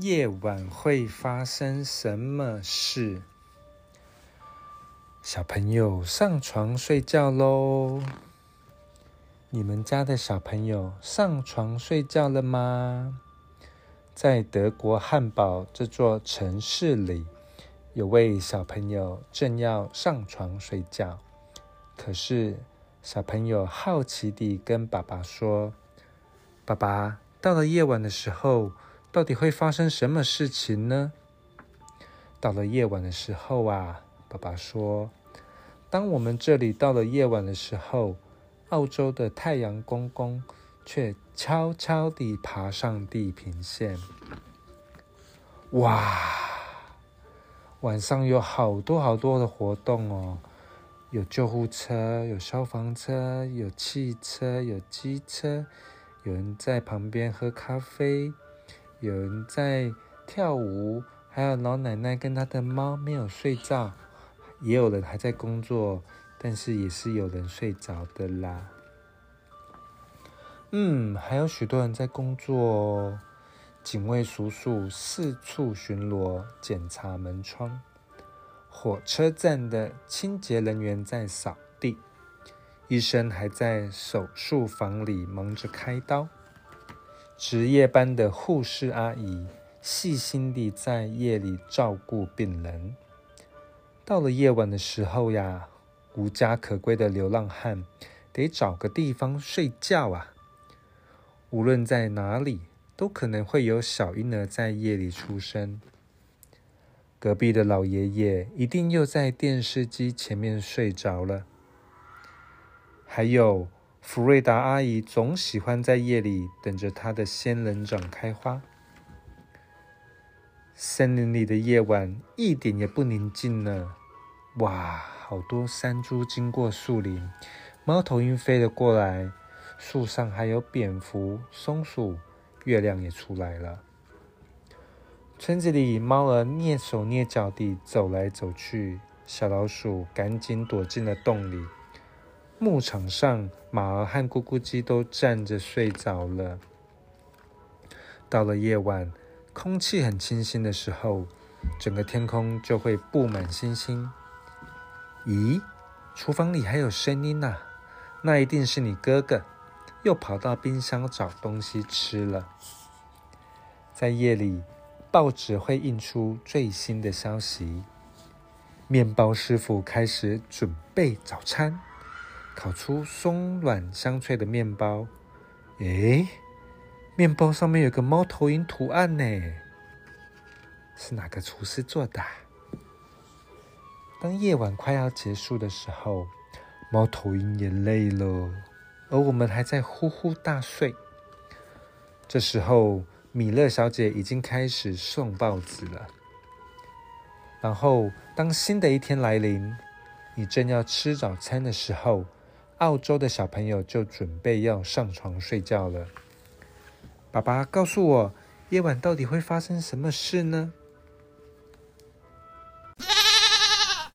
夜晚会发生什么事？小朋友上床睡觉喽！你们家的小朋友上床睡觉了吗？在德国汉堡这座城市里，有位小朋友正要上床睡觉，可是小朋友好奇地跟爸爸说：“爸爸，到了夜晚的时候，到底会发生什么事情呢？”到了夜晚的时候啊，爸爸说：“当我们这里到了夜晚的时候。”澳洲的太阳公公却悄悄地爬上地平线。哇！晚上有好多好多的活动哦，有救护车，有消防车，有汽车，有机车，有人在旁边喝咖啡，有人在跳舞，还有老奶奶跟她的猫没有睡觉，也有人还在工作。但是也是有人睡着的啦。嗯，还有许多人在工作哦。警卫叔叔四处巡逻，检查门窗。火车站的清洁人员在扫地。医生还在手术房里忙着开刀。值夜班的护士阿姨细心地在夜里照顾病人。到了夜晚的时候呀。无家可归的流浪汉得找个地方睡觉啊！无论在哪里，都可能会有小婴儿在夜里出生。隔壁的老爷爷一定又在电视机前面睡着了。还有福瑞达阿姨总喜欢在夜里等着她的仙人掌开花。森林里的夜晚一点也不宁静呢。哇！好多山猪经过树林，猫头鹰飞了过来，树上还有蝙蝠、松鼠，月亮也出来了。村子里猫儿蹑手蹑脚地走来走去，小老鼠赶紧躲进了洞里。牧场上马儿和咕咕鸡都站着睡着了。到了夜晚，空气很清新的时候，整个天空就会布满星星。咦，厨房里还有声音呐！那一定是你哥哥又跑到冰箱找东西吃了。在夜里，报纸会印出最新的消息。面包师傅开始准备早餐，烤出松软香脆的面包。诶，面包上面有个猫头鹰图案呢，是哪个厨师做的？当夜晚快要结束的时候，猫头鹰也累了，而我们还在呼呼大睡。这时候，米勒小姐已经开始送报纸了。然后，当新的一天来临，你正要吃早餐的时候，澳洲的小朋友就准备要上床睡觉了。爸爸告诉我，夜晚到底会发生什么事呢？